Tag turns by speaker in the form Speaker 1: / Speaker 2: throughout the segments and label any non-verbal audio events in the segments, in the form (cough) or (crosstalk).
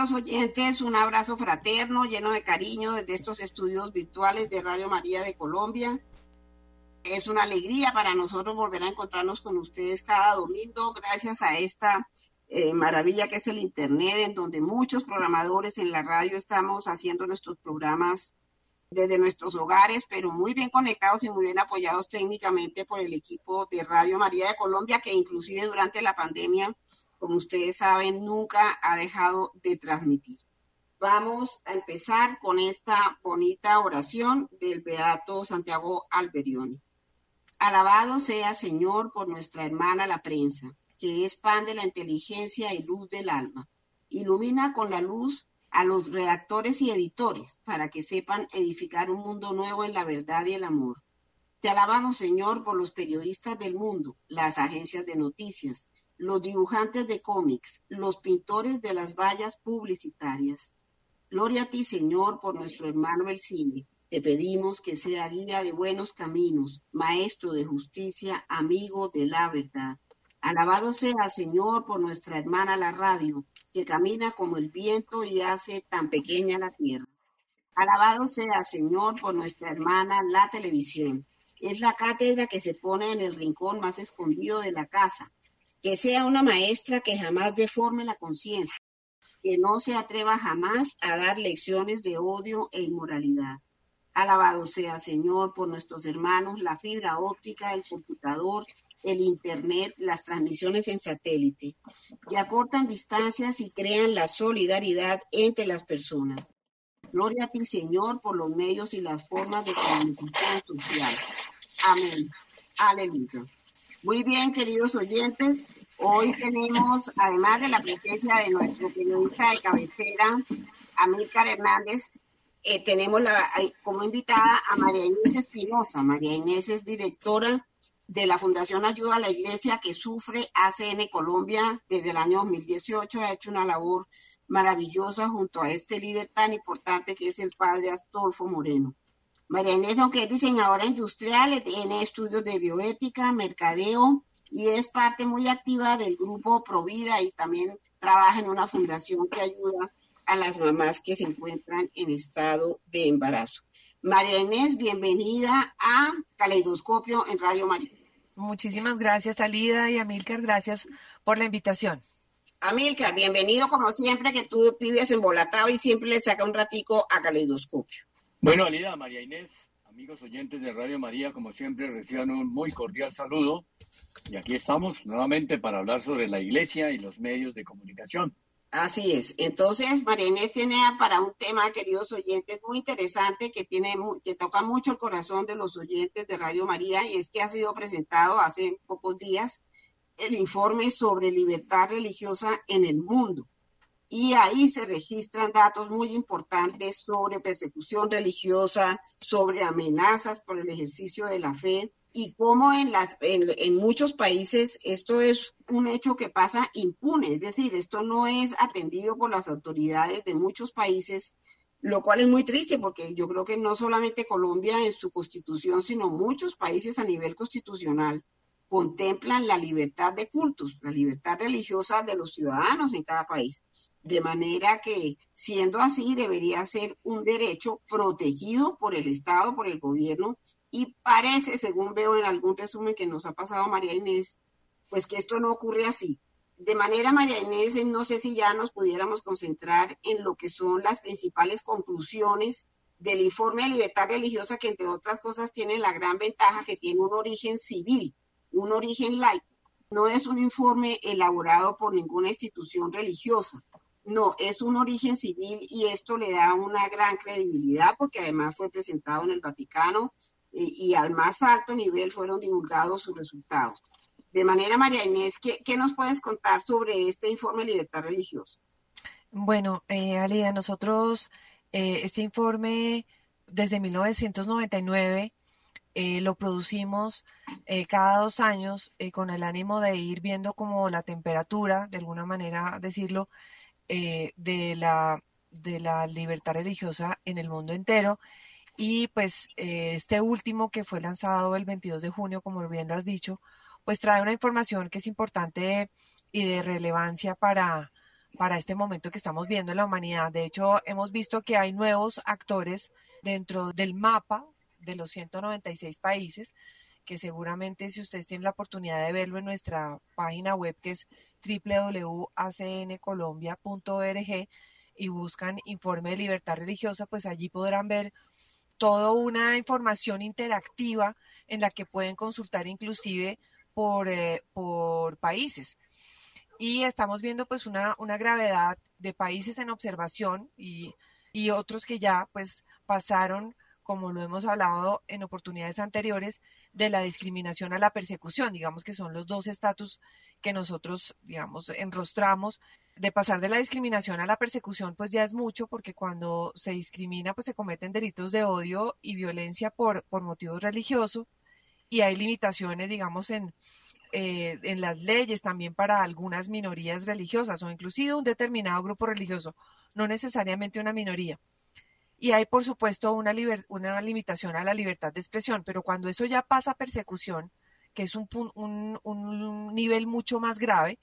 Speaker 1: queridos oyentes, un abrazo fraterno, lleno de cariño desde estos estudios virtuales de Radio María de Colombia. Es una alegría para nosotros volver a encontrarnos con ustedes cada domingo gracias a esta eh, maravilla que es el Internet, en donde muchos programadores en la radio estamos haciendo nuestros programas desde nuestros hogares, pero muy bien conectados y muy bien apoyados técnicamente por el equipo de Radio María de Colombia, que inclusive durante la pandemia, como ustedes saben, nunca ha dejado de transmitir. Vamos a empezar con esta bonita oración del Beato Santiago Alberioni. Alabado sea Señor por nuestra hermana la prensa que es pan de la inteligencia y luz del alma. Ilumina con la luz a los redactores y editores para que sepan edificar un mundo nuevo en la verdad y el amor. Te alabamos, Señor, por los periodistas del mundo, las agencias de noticias, los dibujantes de cómics, los pintores de las vallas publicitarias. Gloria a ti, Señor, por nuestro hermano el cine. Te pedimos que sea guía de buenos caminos, maestro de justicia, amigo de la verdad. Alabado sea, Señor, por nuestra hermana la radio, que camina como el viento y hace tan pequeña la tierra. Alabado sea, Señor, por nuestra hermana la televisión. Es la cátedra que se pone en el rincón más escondido de la casa. Que sea una maestra que jamás deforme la conciencia, que no se atreva jamás a dar lecciones de odio e inmoralidad. Alabado sea, Señor, por nuestros hermanos, la fibra óptica, el computador, el Internet, las transmisiones en satélite, que acortan distancias y crean la solidaridad entre las personas. Gloria a ti, Señor, por los medios y las formas de comunicación social. Amén. Aleluya. Muy bien, queridos oyentes, hoy tenemos, además de la presencia de nuestro periodista de cabecera, Amílcar Hernández, eh, tenemos la, como invitada a María Inés Espinosa. María Inés es directora de la Fundación Ayuda a la Iglesia que sufre ACN Colombia desde el año 2018. Ha hecho una labor maravillosa junto a este líder tan importante que es el padre Astolfo Moreno. María Inés, aunque es diseñadora industrial, tiene estudios de bioética, mercadeo y es parte muy activa del grupo Provida y también trabaja en una fundación que ayuda a las mamás que se encuentran en estado de embarazo. María Inés, bienvenida a Caleidoscopio en Radio María.
Speaker 2: Muchísimas gracias, Alida y Amilcar, gracias por la invitación.
Speaker 1: Amilcar, bienvenido como siempre, que tú vives embolatado y siempre le saca un ratico a Caleidoscopio.
Speaker 3: Bueno, Alida, María Inés, amigos oyentes de Radio María, como siempre, reciban un muy cordial saludo. Y aquí estamos nuevamente para hablar sobre la iglesia y los medios de comunicación.
Speaker 1: Así es. Entonces, María Inés tiene para un tema, queridos oyentes, muy interesante que tiene que toca mucho el corazón de los oyentes de Radio María y es que ha sido presentado hace pocos días el informe sobre libertad religiosa en el mundo. Y ahí se registran datos muy importantes sobre persecución religiosa, sobre amenazas por el ejercicio de la fe, y cómo en, muchos países esto es un hecho que pasa impune, es decir, esto no es atendido por las autoridades de muchos países, lo cual es muy triste porque yo creo que no solamente Colombia en su constitución, sino muchos países a nivel constitucional contemplan la libertad de cultos, la libertad religiosa de los ciudadanos en cada país. De manera que, siendo así, debería ser un derecho protegido por el Estado, por el gobierno, y parece, según veo en algún resumen que nos ha pasado María Inés, pues que esto no ocurre así. De manera, María Inés, no sé si ya nos pudiéramos concentrar en lo que son las principales conclusiones del informe de libertad religiosa, que entre otras cosas tiene la gran ventaja que tiene un origen civil, un origen laico. No es un informe elaborado por ninguna institución religiosa, no, es un origen civil y esto le da una gran credibilidad porque además fue presentado en el Vaticano, y, al más alto nivel fueron divulgados sus resultados. De manera, María Inés, ¿qué, nos puedes contar sobre este informe de libertad religiosa?
Speaker 2: Bueno, eh, Alida, nosotros eh, este informe desde 1999 eh, lo producimos eh, cada dos años con el ánimo de ir viendo como la temperatura, de alguna manera decirlo, de, la, de la libertad religiosa en el mundo entero y pues eh, este último que fue lanzado el 22 de junio, como bien lo has dicho, pues trae una información que es importante y de relevancia para, para este momento que estamos viendo en la humanidad. De hecho, hemos visto que hay nuevos actores dentro del mapa de los 196 países, que seguramente si ustedes tienen la oportunidad de verlo en nuestra página web, que es www.acncolombia.org, y buscan informe de libertad religiosa, pues allí podrán ver toda una información interactiva en la que pueden consultar inclusive por, eh, por países. Y estamos viendo pues una, una gravedad de países en observación y, y otros que ya pues pasaron como lo hemos hablado en oportunidades anteriores, de la discriminación a la persecución, digamos que son los dos estatus que nosotros, digamos, enrostramos. De pasar de la discriminación a la persecución, pues ya es mucho, porque cuando se discrimina, pues se cometen delitos de odio y violencia por, por motivos religiosos, y hay limitaciones, digamos, en, eh, en las leyes también para algunas minorías religiosas o inclusive un determinado grupo religioso, no necesariamente una minoría y hay, por supuesto, una, una limitación a la libertad de expresión, pero cuando eso ya pasa a persecución, que es un, un, un nivel mucho más grave,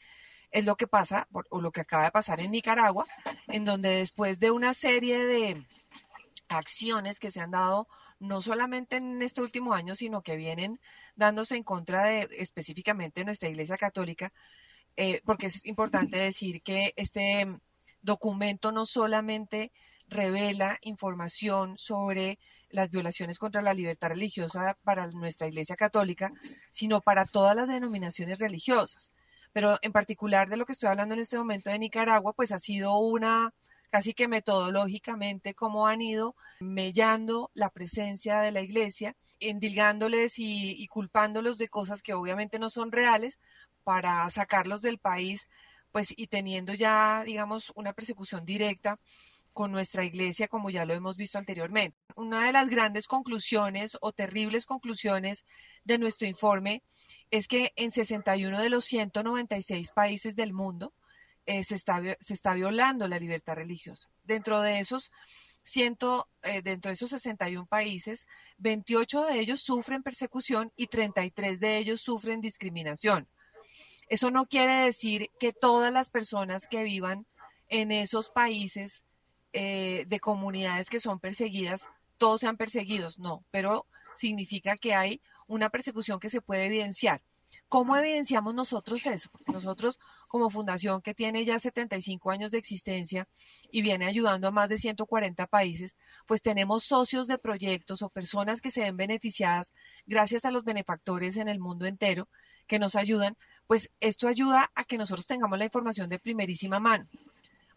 Speaker 2: es lo que pasa, o lo que acaba de pasar en Nicaragua, en donde después de una serie de acciones que se han dado no solamente en este último año, sino que vienen dándose en contra de específicamente nuestra Iglesia Católica, eh, porque es importante decir que este documento no solamente revela información sobre las violaciones contra la libertad religiosa para nuestra Iglesia Católica, sino para todas las denominaciones religiosas. Pero en particular de lo que estoy hablando en este momento de Nicaragua, pues ha sido una casi que metodológicamente como han ido mellando la presencia de la Iglesia, endilgándoles y, y culpándolos de cosas que obviamente no son reales para sacarlos del país, pues y teniendo ya, digamos, una persecución directa con nuestra iglesia, como ya lo hemos visto anteriormente. Una de las grandes conclusiones o terribles conclusiones de nuestro informe es que en 61 de los 196 países del mundo eh, se, está, se está violando la libertad religiosa. Dentro de esos ciento, eh, dentro de esos 61 países, 28 de ellos sufren persecución y 33 de ellos sufren discriminación. Eso no quiere decir que todas las personas que vivan en esos países eh, de comunidades que son perseguidas, todos sean perseguidos, no, pero significa que hay una persecución que se puede evidenciar. ¿Cómo evidenciamos nosotros eso? nosotros, como fundación que tiene ya 75 años de existencia y viene ayudando a más de 140 países, pues tenemos socios de proyectos o personas que se ven beneficiadas gracias a los benefactores en el mundo entero que nos ayudan, pues esto ayuda a que nosotros tengamos la información de primerísima mano.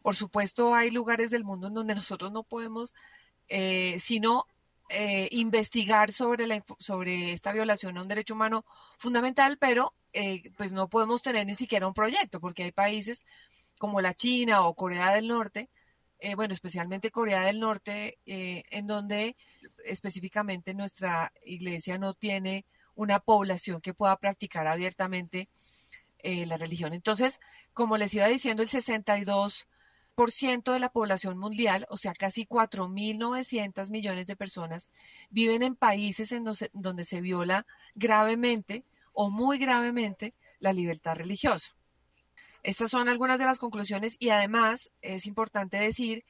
Speaker 2: Por supuesto, hay lugares del mundo en donde nosotros no podemos, eh, sino eh, investigar sobre, la, sobre esta violación a un derecho humano fundamental, pero eh, pues no podemos tener ni siquiera un proyecto, porque hay países como la China o Corea del Norte, bueno, especialmente Corea del Norte, en donde específicamente nuestra iglesia no tiene una población que pueda practicar abiertamente la religión. Entonces, como les iba diciendo, el 62 ciento de la población mundial, o sea, casi 4.900 millones de personas, viven en países en donde, se viola gravemente o muy gravemente la libertad religiosa. Estas son algunas de las conclusiones y además es importante decir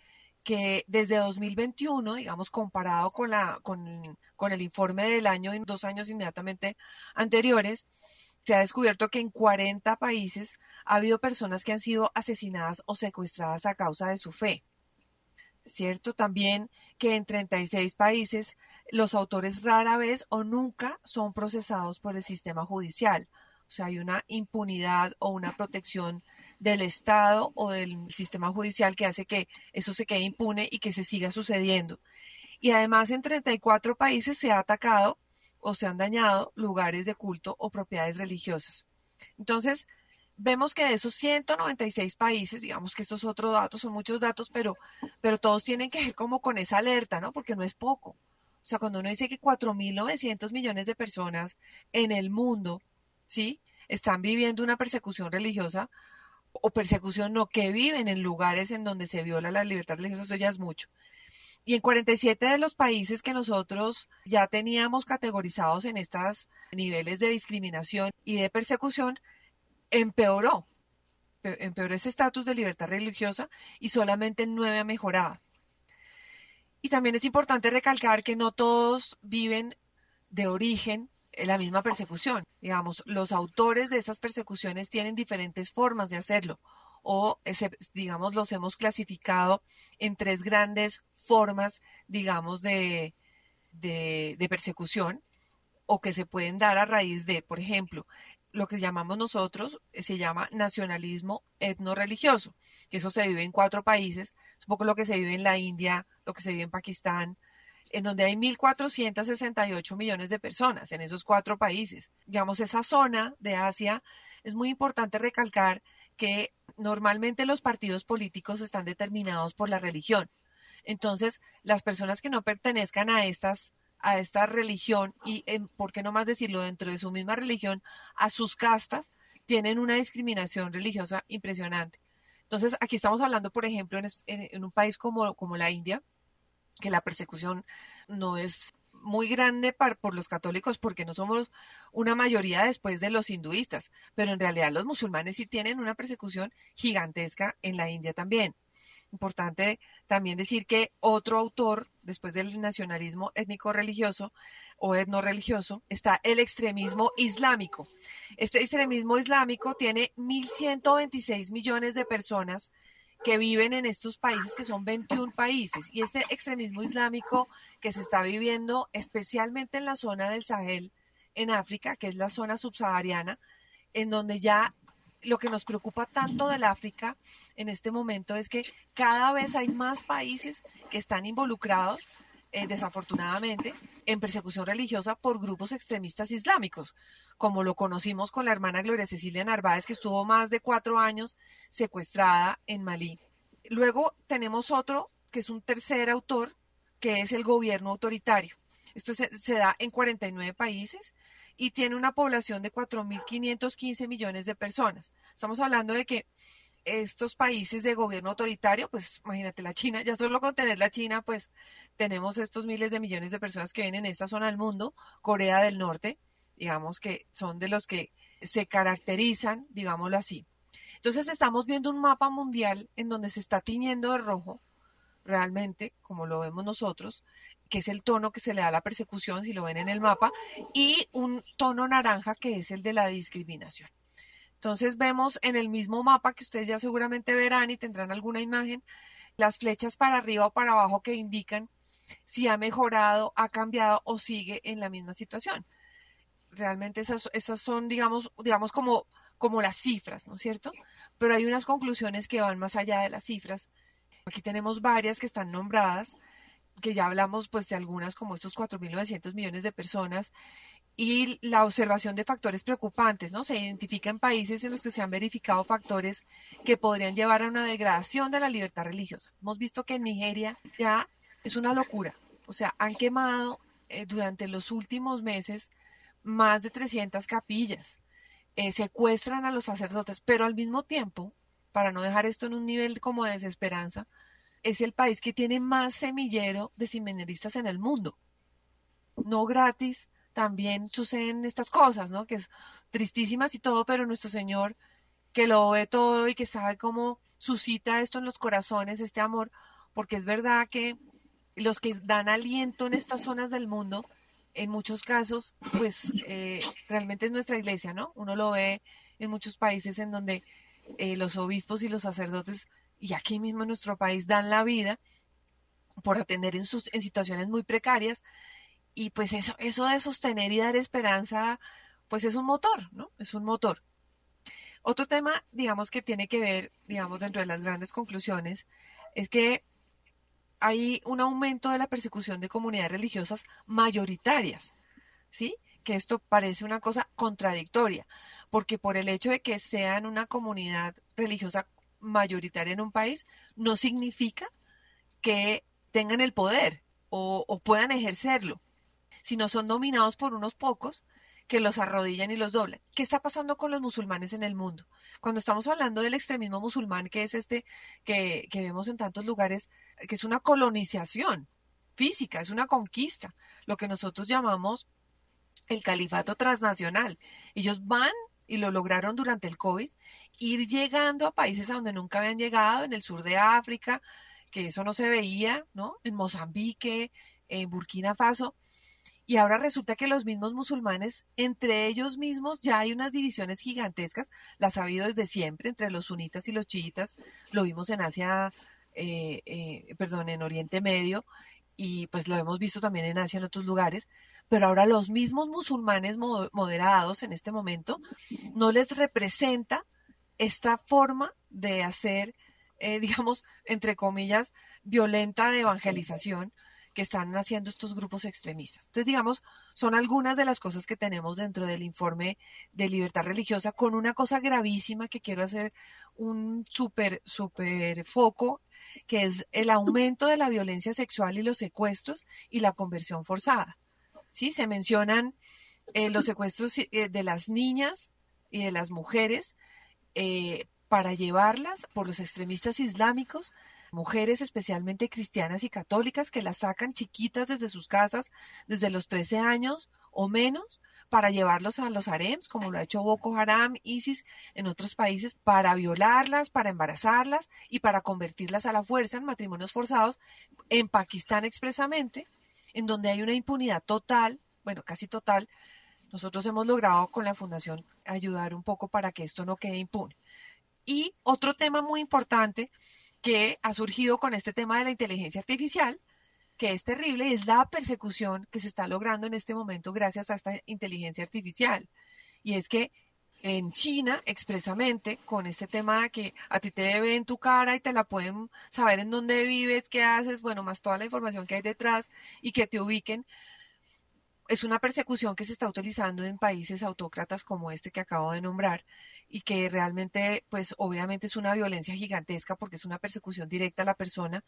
Speaker 2: que desde 2021, digamos, comparado con, la, con, el informe del año, dos años inmediatamente anteriores, se ha descubierto que en 40 países ha habido personas que han sido asesinadas o secuestradas a causa de su fe. ¿Cierto? También que en 36 países los autores rara vez o nunca son procesados por el sistema judicial. O sea, hay una impunidad o una protección del Estado o del sistema judicial que hace que eso se quede impune y que se siga sucediendo. Y además en 34 países se ha atacado o se han dañado lugares de culto o propiedades religiosas. Entonces, vemos que de esos 196 países, digamos que estos otros datos son muchos datos, pero, pero todos tienen que ver como con esa alerta, ¿no? Porque no es poco. O sea, cuando uno dice que 4.900 millones de personas en el mundo, ¿sí? Están viviendo una persecución religiosa o persecución no, que viven en lugares en donde se viola la libertad religiosa, eso ya es mucho. Y en 47 de los países que nosotros ya teníamos categorizados en estos niveles de discriminación y de persecución, empeoró. empeoró ese estatus de libertad religiosa y solamente en nueve ha mejorado. Y también es importante recalcar que no todos viven de origen la misma persecución. Digamos, los autores de esas persecuciones tienen diferentes formas de hacerlo o, digamos, los hemos clasificado en tres grandes formas, digamos, de, de, persecución o que se pueden dar a raíz de, por ejemplo, lo que llamamos nosotros eh, se llama nacionalismo etno-religioso, que eso se vive en cuatro países, es un poco lo que se vive en la India, lo que se vive en Pakistán, en donde hay 1.468 millones de personas en esos cuatro países. Digamos, esa zona de Asia es muy importante recalcar que normalmente los partidos políticos están determinados por la religión. Entonces, las personas que no pertenezcan a estas a esta religión y, ¿por qué no más decirlo, dentro de su misma religión, a sus castas, tienen una discriminación religiosa impresionante. Entonces, aquí estamos hablando, por ejemplo, en, un país como, como la India, que la persecución no es muy grande por los católicos porque no somos una mayoría después de los hinduistas, pero en realidad los musulmanes sí tienen una persecución gigantesca en la India también. Importante también decir que otro autor, después del nacionalismo étnico-religioso o etno-religioso, está el extremismo islámico. Este extremismo islámico tiene 1.126 millones de personas que viven en estos países, que son 21 países. Y este extremismo islámico que se está viviendo especialmente en la zona del Sahel, en África, que es la zona subsahariana, en donde ya lo que nos preocupa tanto del África en este momento es que cada vez hay más países que están involucrados, eh, desafortunadamente, en persecución religiosa por grupos extremistas islámicos, como lo conocimos con la hermana Gloria Cecilia Narváez, que estuvo más de cuatro años secuestrada en Malí. Luego tenemos otro, que es un tercer autor, que es el gobierno autoritario. Esto se, se da en 49 países y tiene una población de 4.515 millones de personas. Estamos hablando de que estos países de gobierno autoritario, pues imagínate la China, ya solo con tener la China, pues tenemos estos miles de millones de personas que vienen en esta zona del mundo, Corea del Norte, digamos que son de los que se caracterizan, digámoslo así. Entonces estamos viendo un mapa mundial en donde se está tiñendo de rojo, realmente, como lo vemos nosotros, que es el tono que se le da a la persecución, si lo ven en el mapa, y un tono naranja que es el de la discriminación. Entonces vemos en el mismo mapa que ustedes ya seguramente verán y tendrán alguna imagen, las flechas para arriba o para abajo que indican si ha mejorado, ha cambiado o sigue en la misma situación. Realmente esas, esas son, digamos, digamos como, como las cifras, ¿no es cierto? Pero hay unas conclusiones que van más allá de las cifras. Aquí tenemos varias que están nombradas que ya hablamos pues de algunas como estos 4.900 millones de personas y la observación de factores preocupantes, ¿no? Se identifican países en los que se han verificado factores que podrían llevar a una degradación de la libertad religiosa. Hemos visto que en Nigeria ya es una locura, o sea, han quemado eh, durante los últimos meses más de 300 capillas, eh, secuestran a los sacerdotes, pero al mismo tiempo, para no dejar esto en un nivel como de desesperanza, es el país que tiene más semillero de seminaristas en el mundo. No gratis, también suceden estas cosas, ¿no? Que es tristísimas y todo, pero nuestro Señor, que lo ve todo y que sabe cómo suscita esto en los corazones, este amor, porque es verdad que los que dan aliento en estas zonas del mundo, en muchos casos, pues eh, realmente es nuestra iglesia, ¿no? Uno lo ve en muchos países en donde eh, los obispos y los sacerdotes y aquí mismo en nuestro país dan la vida por atender en, sus, en situaciones muy precarias. Y pues eso, eso de sostener y dar esperanza, pues es un motor, ¿no? Es un motor. Otro tema, digamos, que tiene que ver, digamos, dentro de las grandes conclusiones, es que hay un aumento de la persecución de comunidades religiosas mayoritarias, ¿sí? Que esto parece una cosa contradictoria, porque por el hecho de que sean una comunidad religiosa mayoritaria en un país no significa que tengan el poder o, puedan ejercerlo, sino son dominados por unos pocos que los arrodillan y los doblan. ¿Qué está pasando con los musulmanes en el mundo? Cuando estamos hablando del extremismo musulmán, que es este que, que, vemos en tantos lugares, que es una colonización física, es una conquista, lo que nosotros llamamos el califato transnacional. Ellos van y lo lograron durante el COVID, ir llegando a países a donde nunca habían llegado, en el sur de África, que eso no se veía, ¿no? En Mozambique, en Burkina Faso. Y ahora resulta que los mismos musulmanes, entre ellos mismos, ya hay unas divisiones gigantescas, las ha habido desde siempre, entre los sunitas y los chiitas, lo vimos en Asia, eh, eh, perdón, en Oriente Medio, y pues lo hemos visto también en Asia, en otros lugares, pero ahora los mismos musulmanes moderados en este momento no les representa esta forma de hacer, eh, (laughs) digamos, entre comillas, violenta de evangelización que están haciendo estos grupos extremistas. Entonces, digamos, son algunas de las cosas que tenemos dentro del informe de libertad religiosa, con una cosa gravísima que quiero hacer un súper, súper foco, que es el aumento de la violencia sexual y los secuestros y la conversión forzada. ¿sí? Se mencionan eh, los secuestros eh, de las niñas y de las mujeres eh, para llevarlas por los extremistas islámicos, mujeres especialmente cristianas y católicas que las sacan chiquitas desde sus casas, desde los 13 años o menos, para llevarlos a los harems, como lo ha hecho Boko Haram, ISIS en otros países, para violarlas, para embarazarlas y para convertirlas a la fuerza en matrimonios forzados, en Pakistán expresamente, en donde hay una impunidad total, bueno, casi total. Nosotros hemos logrado con la Fundación ayudar un poco para que esto no quede impune. Y otro tema muy importante que ha surgido con este tema de la inteligencia artificial, que es terrible, es la persecución que se está logrando en este momento gracias a esta inteligencia artificial. Y es que en China expresamente con este tema de que a ti te ven tu cara y te la pueden saber en dónde vives, qué haces, bueno, más toda la información que hay detrás y que te ubiquen. Es una persecución que se está utilizando en países autócratas como este que acabo de nombrar y que realmente, pues obviamente es una violencia gigantesca porque es una persecución directa a la persona.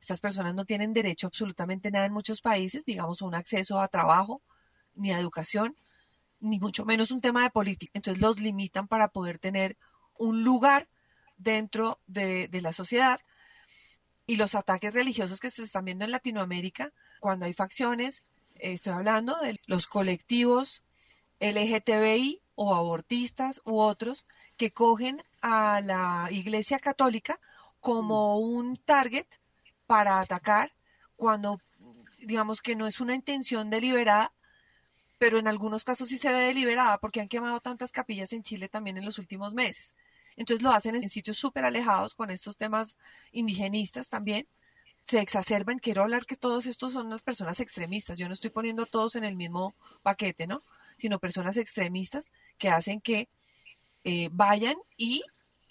Speaker 2: Estas personas no tienen derecho a absolutamente nada en muchos países, digamos, un acceso a trabajo ni a educación ni mucho menos un tema de política. Entonces los limitan para poder tener un lugar dentro de, la sociedad. Y los ataques religiosos que se están viendo en Latinoamérica, cuando hay facciones, estoy hablando de los colectivos LGTBI o abortistas u otros que cogen a la Iglesia Católica como un target para atacar cuando digamos que no es una intención deliberada, pero en algunos casos sí se ve deliberada porque han quemado tantas capillas en Chile también en los últimos meses. Entonces lo hacen en sitios súper alejados con estos temas indigenistas también. Se exacerban. Quiero hablar que todos estos son las personas extremistas. Yo no estoy poniendo a todos en el mismo paquete, ¿no? Sino personas extremistas que hacen que eh, vayan y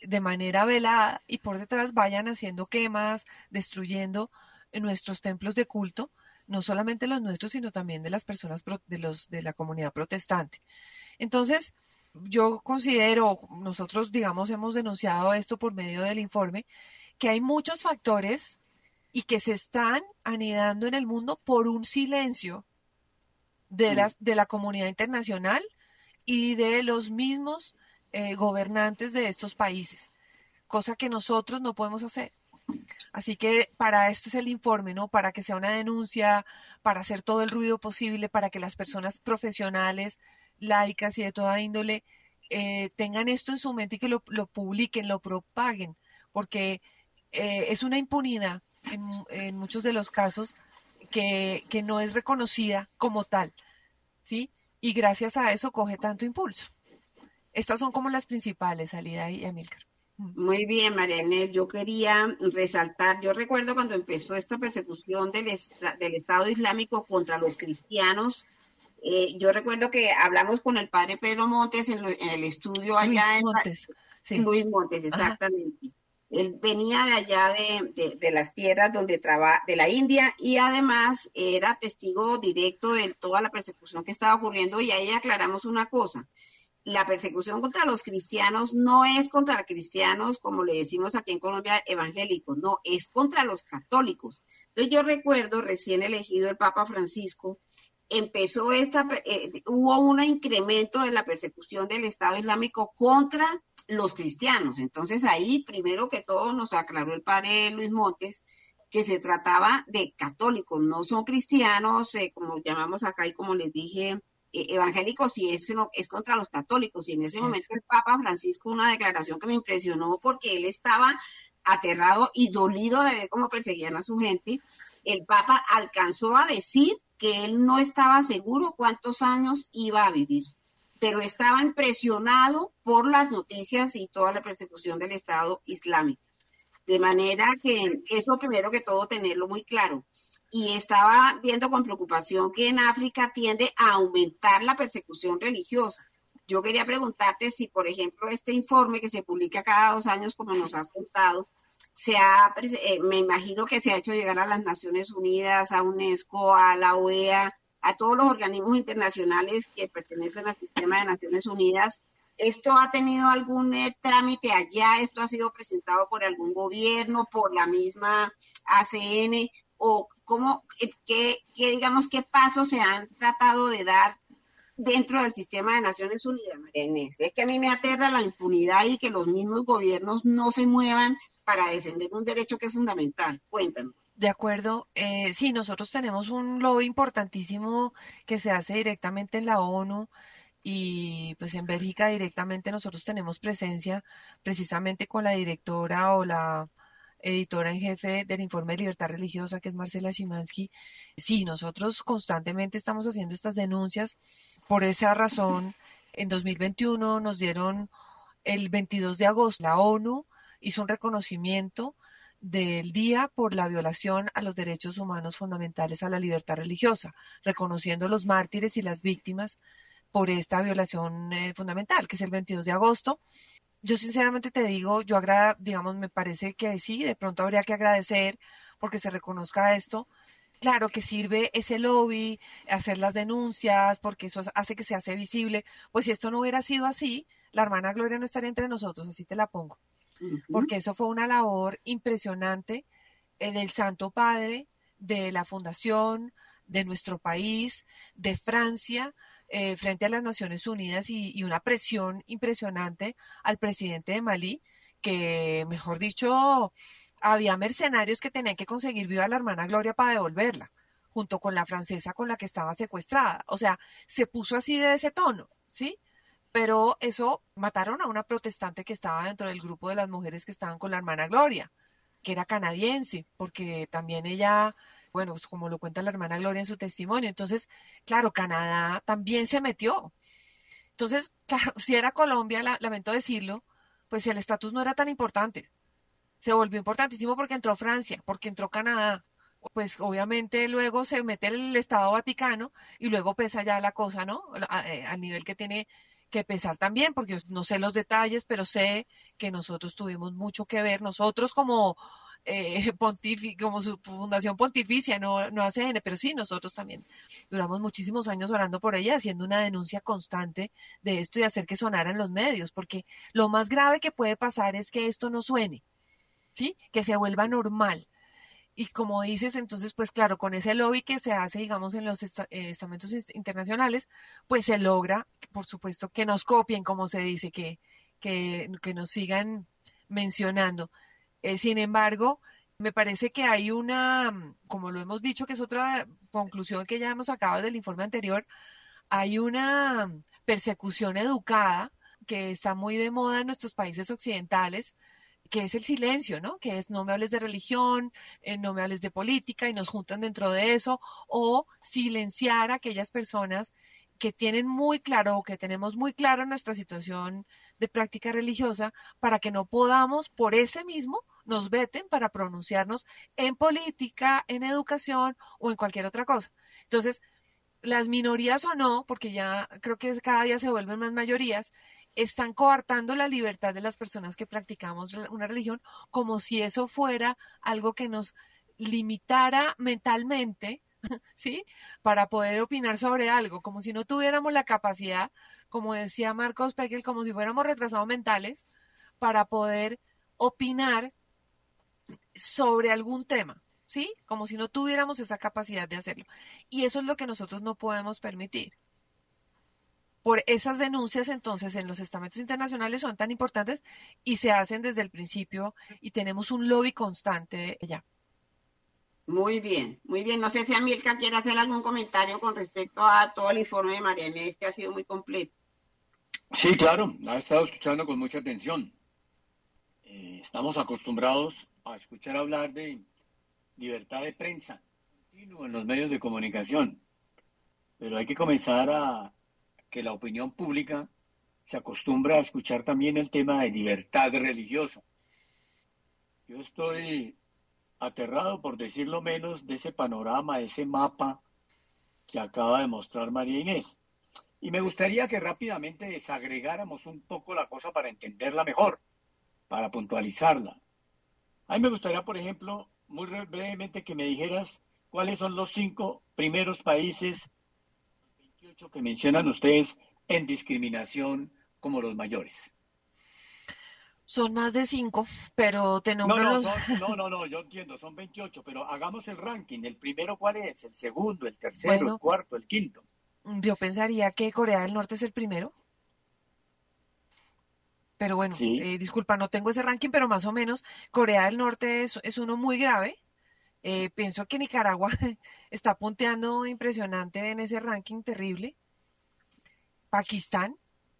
Speaker 2: de manera velada y por detrás vayan haciendo quemas, destruyendo nuestros templos de culto no solamente los nuestros, sino también de las personas de, los, de la comunidad protestante. Entonces, yo considero, nosotros, digamos, hemos denunciado esto por medio del informe, que hay muchos factores y que se están anidando en el mundo por un silencio de, las, de la comunidad internacional y de los mismos eh, gobernantes de estos países, cosa que nosotros no podemos hacer. Así que para esto es el informe, ¿no? Para que sea una denuncia, para hacer todo el ruido posible, para que las personas profesionales, laicas y de toda índole eh, tengan esto en su mente y que lo, publiquen, lo propaguen, porque eh, es una impunidad en, muchos de los casos que, que no es reconocida como tal, ¿sí? Y gracias a eso coge tanto impulso. Estas son como las principales, Alida y Amilcar.
Speaker 1: Muy bien, María Yo quería resaltar, yo recuerdo cuando empezó esta persecución del, del Estado Islámico contra los cristianos, eh, yo recuerdo que hablamos con el padre Pedro Montes en, el estudio allá en Montes, Luis Montes, exactamente. Él venía de allá de, de, las tierras donde trabaja, de la India, y además era testigo directo de toda la persecución que estaba ocurriendo, y ahí aclaramos una cosa la persecución contra los cristianos no es contra cristianos, como le decimos aquí en Colombia, evangélicos, no, es contra los católicos. Entonces yo recuerdo, recién elegido el Papa Francisco, empezó esta, eh, hubo un incremento de la persecución del Estado Islámico contra los cristianos. Entonces ahí, primero que todo, nos aclaró el padre Luis Montes que se trataba de católicos, no son cristianos, eh, como llamamos acá y como les dije eh, evangélicos y es, es contra los católicos. Y en ese momento el Papa Francisco, una declaración que me impresionó porque él estaba aterrado y dolido de ver cómo perseguían a su gente, el Papa alcanzó a decir que él no estaba seguro cuántos años iba a vivir, pero estaba impresionado por las noticias y toda la persecución del Estado Islámico. De manera que eso primero que todo tenerlo muy claro. Y estaba viendo con preocupación que en África tiende a aumentar la persecución religiosa. Yo quería preguntarte si, por ejemplo, este informe que se publica cada dos años, como nos has contado, se ha, eh, me imagino que se ha hecho llegar a las Naciones Unidas, a UNESCO, a la OEA, a todos los organismos internacionales que pertenecen al sistema de Naciones Unidas. ¿Esto ha tenido algún eh, trámite allá? ¿Esto ha sido presentado por algún gobierno, por la misma ACN? ¿O cómo, eh, qué, qué digamos, qué pasos se han tratado de dar dentro del sistema de Naciones Unidas, María Es que a mí me aterra la impunidad y que los mismos gobiernos no se muevan para defender un derecho que es fundamental. Cuéntanos.
Speaker 2: De acuerdo, eh, sí, nosotros tenemos un lobby importantísimo que se hace directamente en la ONU y pues en Bélgica directamente nosotros tenemos presencia precisamente con la directora o la editora en jefe del informe de libertad religiosa que es Marcela Szymanski. Sí, nosotros constantemente estamos haciendo estas denuncias. Por esa razón, en 2021 nos dieron el 22 de agosto la ONU hizo un reconocimiento del día por la violación a los derechos humanos fundamentales a la libertad religiosa, reconociendo los mártires y las víctimas por esta violación eh, fundamental, que es el 22 de agosto. Yo sinceramente te digo, yo agrada, digamos, me parece que sí, de pronto habría que agradecer porque se reconozca esto. Claro que sirve ese lobby, hacer las denuncias, porque eso hace que se hace visible. Pues si esto no hubiera sido así, la hermana Gloria no estaría entre nosotros, así te la pongo porque eso fue una labor impresionante del Santo Padre, de la Fundación, de nuestro país, de Francia, eh, frente a las Naciones Unidas y, una presión impresionante al presidente de Malí, que, mejor dicho, había mercenarios que tenían que conseguir viva a la hermana Gloria para devolverla, junto con la francesa con la que estaba secuestrada. O sea, se puso así de ese tono, ¿sí? Pero eso mataron a una protestante que estaba dentro del grupo de las mujeres que estaban con la hermana Gloria, que era canadiense, porque también ella, bueno, pues como lo cuenta la hermana Gloria en su testimonio, entonces, claro, Canadá también se metió. Entonces, (laughs) claro, si era Colombia, lamento decirlo, pues el estatus no era tan importante. Se volvió importantísimo porque entró Francia, porque entró Canadá, pues obviamente luego se mete el Estado Vaticano y luego pesa ya la cosa, ¿no? Eh, al nivel que tiene que pensar también, porque no sé los detalles, pero sé que nosotros tuvimos mucho que ver, nosotros como eh, (laughs) como su fundación pontificia, no, no ACN, pero sí, nosotros también duramos muchísimos años orando por ella, haciendo una denuncia constante de esto y hacer que sonaran los medios, porque lo más grave que puede pasar es que esto no suene, ¿sí? Que se vuelva normal y como dices, entonces, pues claro, con ese lobby que se hace, digamos, en los eh, estamentos internacionales, pues se logra, por supuesto, que nos copien, como se dice, que, que, nos sigan mencionando. Eh, sin embargo, me parece que hay una, como lo hemos dicho, que es otra conclusión que ya hemos sacado del informe anterior, hay una persecución educada que está muy de moda en nuestros países occidentales, que es el silencio, ¿no? Que es no me hables de religión, eh, no me hables de política y nos juntan dentro de eso, o silenciar a aquellas personas que tienen muy claro o que tenemos muy claro nuestra situación de práctica religiosa para que no podamos por ese mismo nos veten para pronunciarnos en política, en educación o en cualquier otra cosa. Entonces, las minorías o no, porque ya creo que cada día se vuelven más mayorías, están coartando la libertad de las personas que practicamos una religión como si eso fuera algo que nos limitara mentalmente, (laughs) ¿sí? Para poder opinar sobre algo, como si no tuviéramos la capacidad, como decía Marcos Peckel, como si fuéramos retrasados mentales, para poder opinar sobre algún tema, ¿sí? Como si no tuviéramos esa capacidad de hacerlo. Y eso es lo que nosotros no podemos permitir por esas denuncias entonces en los estamentos internacionales son tan importantes y se hacen desde el principio y tenemos un lobby constante ya.
Speaker 1: Muy bien, muy bien. No sé si Amilca quiere hacer algún comentario con respecto a todo el informe de María Inés, que ha sido muy completo.
Speaker 3: Sí, claro, la he estado escuchando con mucha atención. Eh, estamos acostumbrados a escuchar hablar de libertad de prensa en los medios de comunicación, pero hay que comenzar a que la opinión pública se acostumbra a escuchar también el tema de libertad religiosa. Yo estoy aterrado, por decirlo menos, de ese panorama, de ese mapa que acaba de mostrar María Inés. Y me gustaría que rápidamente desagregáramos un poco la cosa para entenderla mejor, para puntualizarla. A mí me gustaría, por ejemplo, muy brevemente que me dijeras cuáles son los cinco primeros países 28 que mencionan ustedes en discriminación como los mayores.
Speaker 2: Son más de cinco, pero te nombro
Speaker 3: no,
Speaker 2: no,
Speaker 3: los... (laughs) no, no, no, yo entiendo, son 28, pero hagamos el ranking. ¿El primero cuál es? ¿El segundo, el tercero, el cuarto, el quinto?
Speaker 2: Yo pensaría que Corea del Norte es el primero. Pero bueno, eh, disculpa, no tengo ese ranking, pero más o menos Corea del Norte es, es uno muy grave. Eh, pienso que Nicaragua (laughs) está punteando impresionante en ese ranking terrible. Pakistán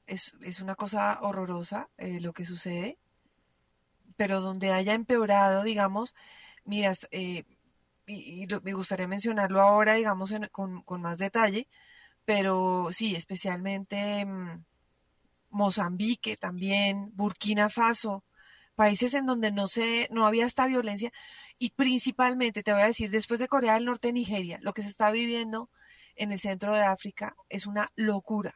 Speaker 2: es, es una cosa horrorosa eh, lo que sucede, pero donde haya empeorado, digamos, miras, y, y, me gustaría mencionarlo ahora, digamos, con, con, más detalle, pero sí, especialmente mmm, Mozambique también, Burkina Faso, países en donde no se, no había esta violencia y principalmente te voy a decir después de Corea del Norte, Nigeria, lo que se está viviendo en el centro de África es una locura,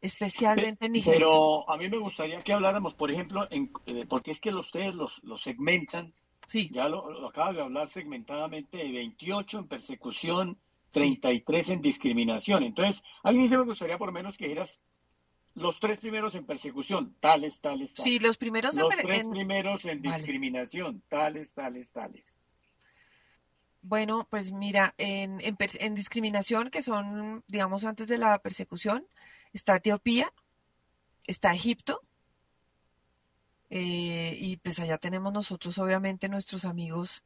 Speaker 2: especialmente en Nigeria.
Speaker 3: Pero a mí me gustaría que habláramos, por ejemplo, en, eh, porque es que ustedes los, los segmentan,
Speaker 2: sí.
Speaker 3: ya lo, lo acabas de hablar segmentadamente, de 28 en persecución, 33 sí. en discriminación. Entonces, a mí me gustaría por lo menos que dijeras los tres primeros en persecución, tales, tales, tales.
Speaker 2: Sí, los primeros
Speaker 3: los en, tres en... primeros en discriminación, vale. tales, tales, tales.
Speaker 2: Bueno, pues mira, en, en, en, discriminación, que son, digamos, antes de la persecución, está Etiopía, está Egipto, eh, y pues allá tenemos nosotros, obviamente, nuestros amigos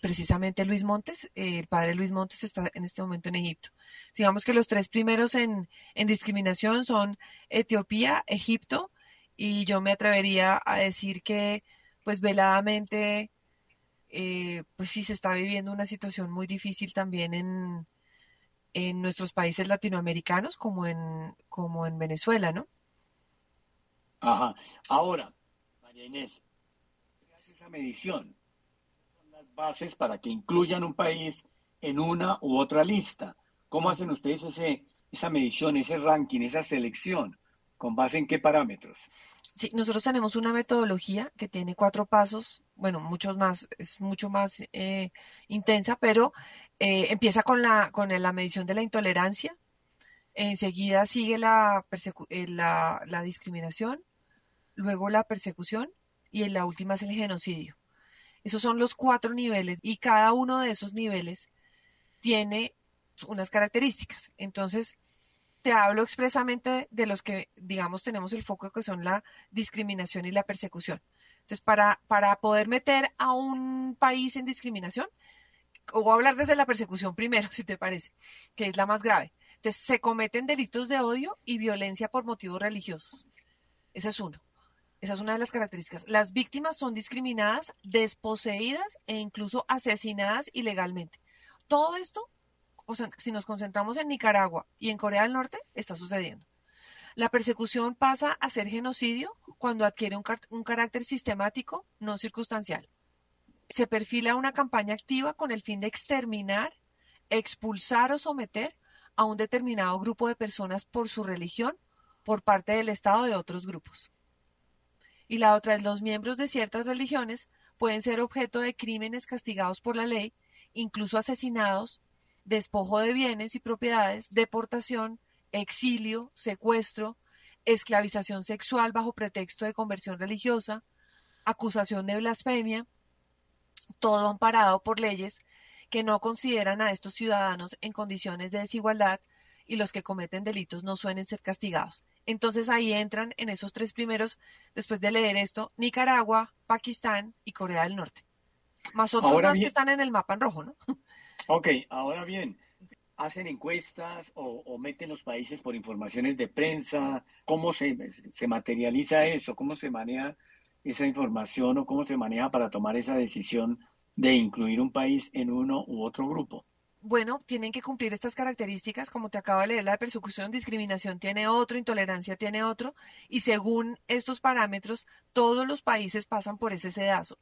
Speaker 2: precisamente Luis Montes, eh, el padre Luis Montes está en este momento en Egipto. Digamos que los tres primeros en, en discriminación son Etiopía, Egipto, y yo me atrevería a decir que, pues veladamente, eh, pues sí se está viviendo una situación muy difícil también en, en nuestros países latinoamericanos, como en, como en Venezuela, ¿no?
Speaker 3: Ajá. Ahora, María Inés, ¿qué esa medición? Bases para que incluyan un país en una u otra lista. ¿Cómo hacen ustedes ese, esa medición, ese ranking, esa selección? ¿Con base en qué parámetros?
Speaker 2: Sí, nosotros tenemos una metodología que tiene cuatro pasos, bueno, muchos más, es mucho más eh, intensa, pero eh, empieza con la, con la medición de la intolerancia, enseguida sigue la, eh, la, la discriminación, luego la persecución y en la última es el genocidio. Esos son los cuatro niveles y cada uno de esos niveles tiene unas características. Entonces, te hablo expresamente de los que, digamos, tenemos el foco que son la discriminación y la persecución. Entonces, para, para poder meter a un país en discriminación, o voy a hablar desde la persecución primero, (laughs) si te parece, que es la más grave. Entonces, se cometen delitos de odio y violencia por motivos religiosos. Ese es uno. Esa es una de las características. Las víctimas son discriminadas, desposeídas e incluso asesinadas ilegalmente. Todo esto, o sea, si nos concentramos en Nicaragua y en Corea del Norte, está sucediendo. La persecución pasa a ser genocidio cuando adquiere un, un carácter sistemático, no circunstancial. Se perfila una campaña activa con el fin de exterminar, expulsar o someter a un determinado grupo de personas por su religión por parte del Estado de otros grupos y la otra es los miembros de ciertas religiones pueden ser objeto de crímenes castigados por la ley, incluso asesinados, despojo de bienes y propiedades, deportación, exilio, secuestro, esclavización sexual bajo pretexto de conversión religiosa, acusación de blasfemia, todo amparado por leyes que no consideran a estos ciudadanos en condiciones de desigualdad y los que cometen delitos no suelen ser castigados. Entonces ahí entran en esos tres primeros, después de leer esto, Nicaragua, Pakistán y Corea del Norte. Más otros más que están en el mapa en rojo, ¿no?
Speaker 3: Ok, ahora bien, ¿hacen encuestas o, meten los países por informaciones de prensa? ¿Cómo se, se materializa eso? ¿Cómo se maneja esa información o cómo se maneja para tomar esa decisión de incluir un país en uno u otro grupo?
Speaker 2: Bueno, tienen que cumplir estas características, como te acabo de leer, la persecución, discriminación tiene otro, intolerancia tiene otro, y según estos parámetros, todos los países pasan por ese sedazo.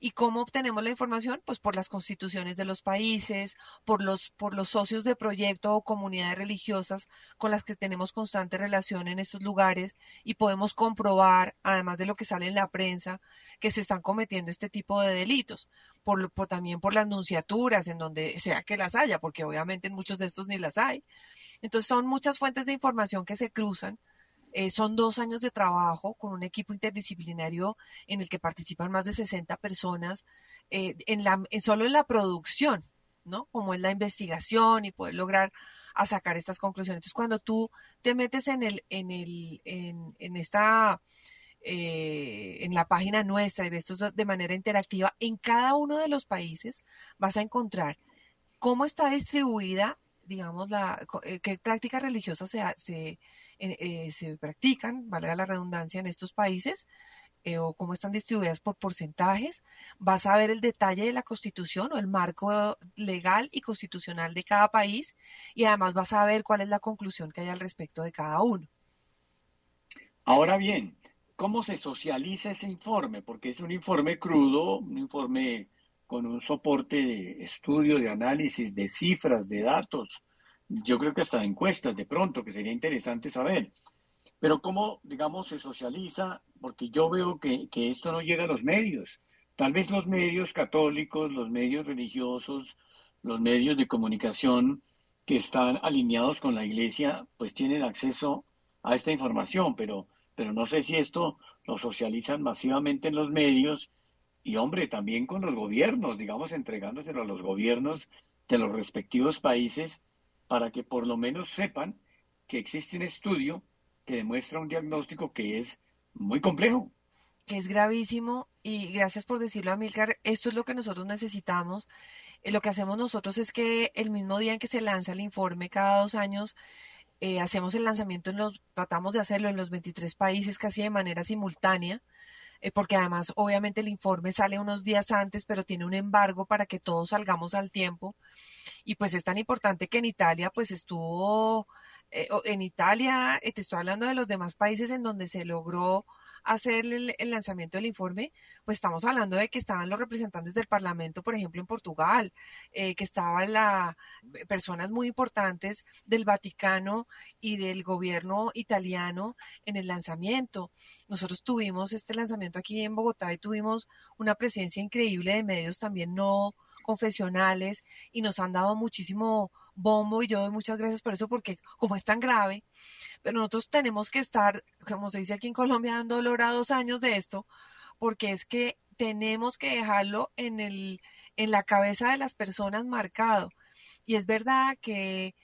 Speaker 2: ¿Y cómo obtenemos la información? Pues por las constituciones de los países, por los, por los socios de proyecto o comunidades religiosas con las que tenemos constante relación en estos lugares y podemos comprobar, además de lo que sale en la prensa, que se están cometiendo este tipo de delitos. Por, también por las nunciaturas, en donde sea que las haya, porque obviamente en muchos de estos ni las hay. Entonces son muchas fuentes de información que se cruzan eh, son dos años de trabajo con un equipo interdisciplinario en el que participan más de 60 personas, eh, en la, solo en la producción, ¿no? Como es la investigación y poder lograr a sacar estas conclusiones. Entonces, cuando tú te metes en el, en el, en, en esta, eh, en la página nuestra y ves esto de manera interactiva, en cada uno de los países vas a encontrar cómo está distribuida, digamos, la, qué prácticas religiosas se, se, eh, se practican, valga la redundancia, en estos países, eh, o cómo están distribuidas por porcentajes, vas a ver el detalle de la constitución o el marco legal y constitucional de cada país y además vas a ver cuál es la conclusión que hay al respecto de cada uno.
Speaker 3: Ahora bien, ¿cómo se socializa ese informe? Porque es un informe crudo, un informe con un soporte de estudio, de análisis, de cifras, de datos, yo creo que hasta encuestas de pronto, que sería interesante saber. Pero cómo, digamos, se socializa, porque yo veo que, que esto no llega a los medios. Tal vez los medios católicos, los medios religiosos, los medios de comunicación que están alineados con la iglesia, pues tienen acceso a esta información, pero, pero no sé si esto lo socializan masivamente en los medios y, hombre, también con los gobiernos, digamos, entregándoselo a los gobiernos de los respectivos países para que por lo menos sepan que existe un estudio que demuestra un diagnóstico que es muy complejo.
Speaker 2: Que es gravísimo y gracias por decirlo, Amilcar, esto es lo que nosotros necesitamos. Eh, lo que hacemos nosotros es que el mismo día en que se lanza el informe, cada dos años, eh, hacemos el lanzamiento, en los, tratamos de hacerlo en los 23 países casi de manera simultánea, eh, porque además obviamente el informe sale unos días antes, pero tiene un embargo para que todos salgamos al tiempo. Y pues es tan importante que en Italia pues estuvo, eh, en Italia, eh, te estoy hablando de los demás países en donde se logró hacer el, lanzamiento del informe, pues estamos hablando de que estaban los representantes del Parlamento, por ejemplo, en Portugal, eh, que estaban la, personas muy importantes del Vaticano y del gobierno italiano en el lanzamiento. Nosotros tuvimos este lanzamiento aquí en Bogotá y tuvimos una presencia increíble de medios también no confesionales y nos han dado muchísimo bombo y yo doy muchas gracias por eso porque como es tan grave, pero nosotros tenemos que estar, como se dice aquí en Colombia, dando dolor a dos años de esto, porque es que tenemos que dejarlo en, el, en la cabeza de las personas marcado. Y es verdad que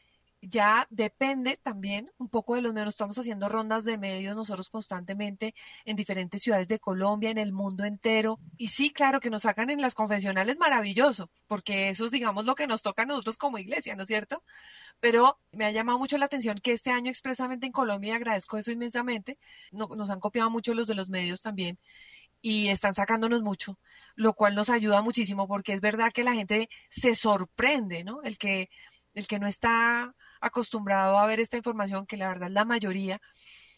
Speaker 2: ya depende también un poco de los medios. Estamos haciendo rondas de medios nosotros constantemente en diferentes ciudades de Colombia, en el mundo entero. Y sí, claro, que nos sacan en las confesionales, maravilloso, porque eso es, digamos, lo que nos toca a nosotros como iglesia, ¿no es cierto? Pero me ha llamado mucho la atención que este año expresamente en Colombia, y agradezco eso inmensamente, nos han copiado mucho los de los medios también y están sacándonos mucho, lo cual nos ayuda muchísimo porque es verdad que la gente se sorprende, ¿no? El que, el que no está acostumbrado a ver esta información, que la verdad la mayoría